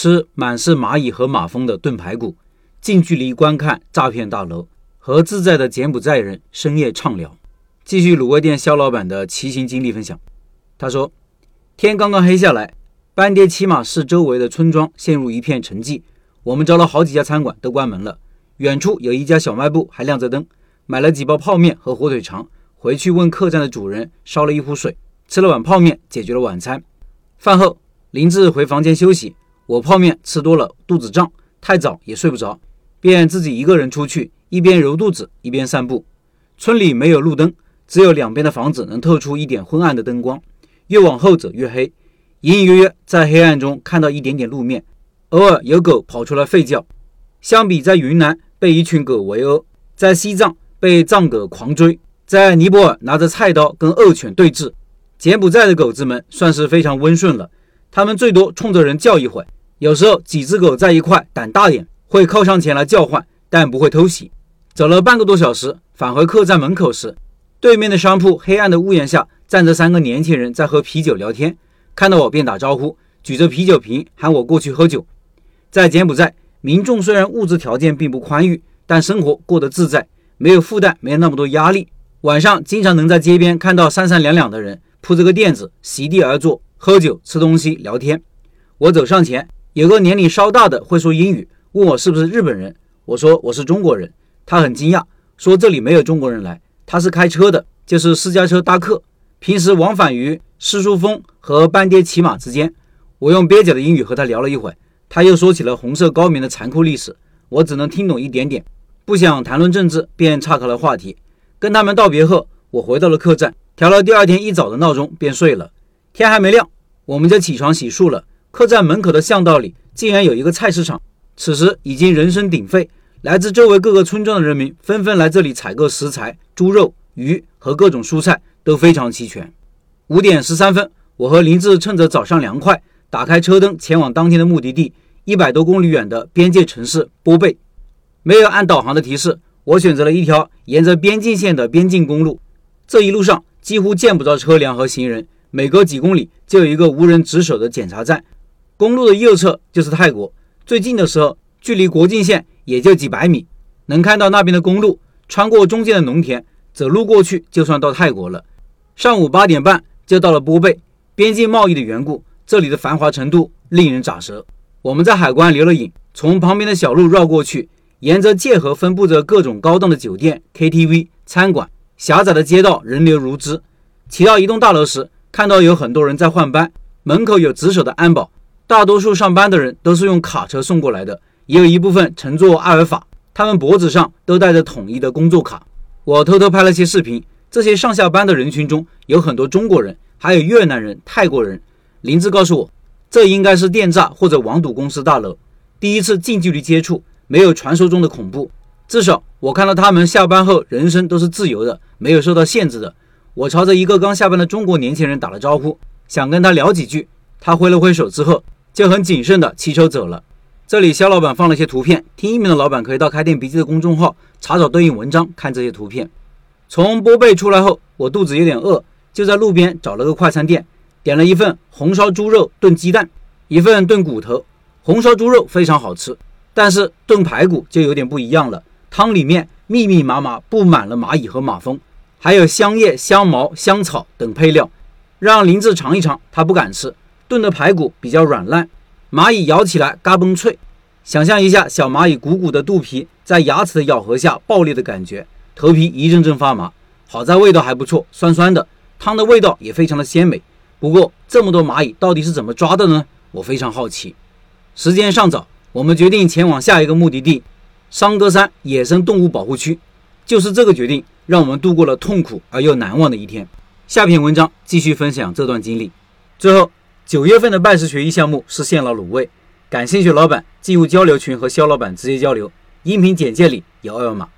吃满是蚂蚁和马蜂的炖排骨，近距离观看诈骗大楼，和自在的柬埔寨人深夜畅聊。继续卤味店肖老板的骑行经历分享。他说：“天刚刚黑下来，班爹骑马市周围的村庄陷入一片沉寂。我们找了好几家餐馆都关门了，远处有一家小卖部还亮着灯。买了几包泡面和火腿肠，回去问客栈的主人烧了一壶水，吃了碗泡面解决了晚餐。饭后，林志回房间休息，我泡面吃多了肚子胀，太早也睡不着，便自己一个人出去，一边揉肚子一边散步。村里没有路灯。”只有两边的房子能透出一点昏暗的灯光，越往后走越黑，隐隐约约在黑暗中看到一点点路面，偶尔有狗跑出来吠叫。相比在云南被一群狗围殴，在西藏被藏狗狂追，在尼泊尔拿着菜刀跟恶犬对峙，柬埔寨的狗子们算是非常温顺了。他们最多冲着人叫一会，有时候几只狗在一块，胆大点会靠上前来叫唤，但不会偷袭。走了半个多小时，返回客栈门口时。对面的商铺黑暗的屋檐下站着三个年轻人，在喝啤酒聊天。看到我便打招呼，举着啤酒瓶喊我过去喝酒。在柬埔寨，民众虽然物质条件并不宽裕，但生活过得自在，没有负担，没有那么多压力。晚上经常能在街边看到三三两两的人铺着个垫子，席地而坐，喝酒、吃东西、聊天。我走上前，有个年龄稍大的会说英语，问我是不是日本人。我说我是中国人。他很惊讶，说这里没有中国人来。他是开车的，就是私家车搭客，平时往返于狮书峰和班爹骑马之间。我用蹩脚的英语和他聊了一会，他又说起了红色高棉的残酷历史，我只能听懂一点点，不想谈论政治，便岔开了话题。跟他们道别后，我回到了客栈，调了第二天一早的闹钟，便睡了。天还没亮，我们就起床洗漱了。客栈门口的巷道里竟然有一个菜市场，此时已经人声鼎沸。来自周围各个村庄的人民纷纷来这里采购食材，猪肉、鱼和各种蔬菜都非常齐全。五点十三分，我和林志趁着早上凉快，打开车灯前往当天的目的地——一百多公里远的边界城市波贝。没有按导航的提示，我选择了一条沿着边境线的边境公路。这一路上几乎见不着车辆和行人，每隔几公里就有一个无人值守的检查站。公路的右侧就是泰国，最近的时候距离国境线。也就几百米，能看到那边的公路，穿过中间的农田，走路过去就算到泰国了。上午八点半就到了波贝，边境贸易的缘故，这里的繁华程度令人咋舌。我们在海关留了影，从旁边的小路绕过去，沿着界河分布着各种高档的酒店、KTV、餐馆，狭窄的街道人流如织。骑到一栋大楼时，看到有很多人在换班，门口有值守的安保，大多数上班的人都是用卡车送过来的。也有一部分乘坐阿尔法，他们脖子上都带着统一的工作卡。我偷偷拍了些视频，这些上下班的人群中有很多中国人，还有越南人、泰国人。林志告诉我，这应该是电诈或者网赌公司大楼。第一次近距离接触，没有传说中的恐怖，至少我看到他们下班后人生都是自由的，没有受到限制的。我朝着一个刚下班的中国年轻人打了招呼，想跟他聊几句，他挥了挥手之后，就很谨慎地骑车走了。这里肖老板放了些图片，听音频的老板可以到开店笔记的公众号查找对应文章看这些图片。从波贝出来后，我肚子有点饿，就在路边找了个快餐店，点了一份红烧猪肉炖鸡蛋，一份炖骨头。红烧猪肉非常好吃，但是炖排骨就有点不一样了，汤里面密密麻麻布满了蚂蚁和马蜂，还有香叶、香茅、香草等配料，让林子尝一尝，他不敢吃。炖的排骨比较软烂。蚂蚁咬起来嘎嘣脆，想象一下小蚂蚁鼓鼓的肚皮在牙齿的咬合下爆裂的感觉，头皮一阵阵发麻。好在味道还不错，酸酸的，汤的味道也非常的鲜美。不过这么多蚂蚁到底是怎么抓的呢？我非常好奇。时间尚早，我们决定前往下一个目的地——桑格山野生动物保护区。就是这个决定，让我们度过了痛苦而又难忘的一天。下篇文章继续分享这段经历。最后。九月份的拜师学艺项目实现了卤味，感兴趣老板进入交流群和肖老板直接交流，音频简介里有二维码。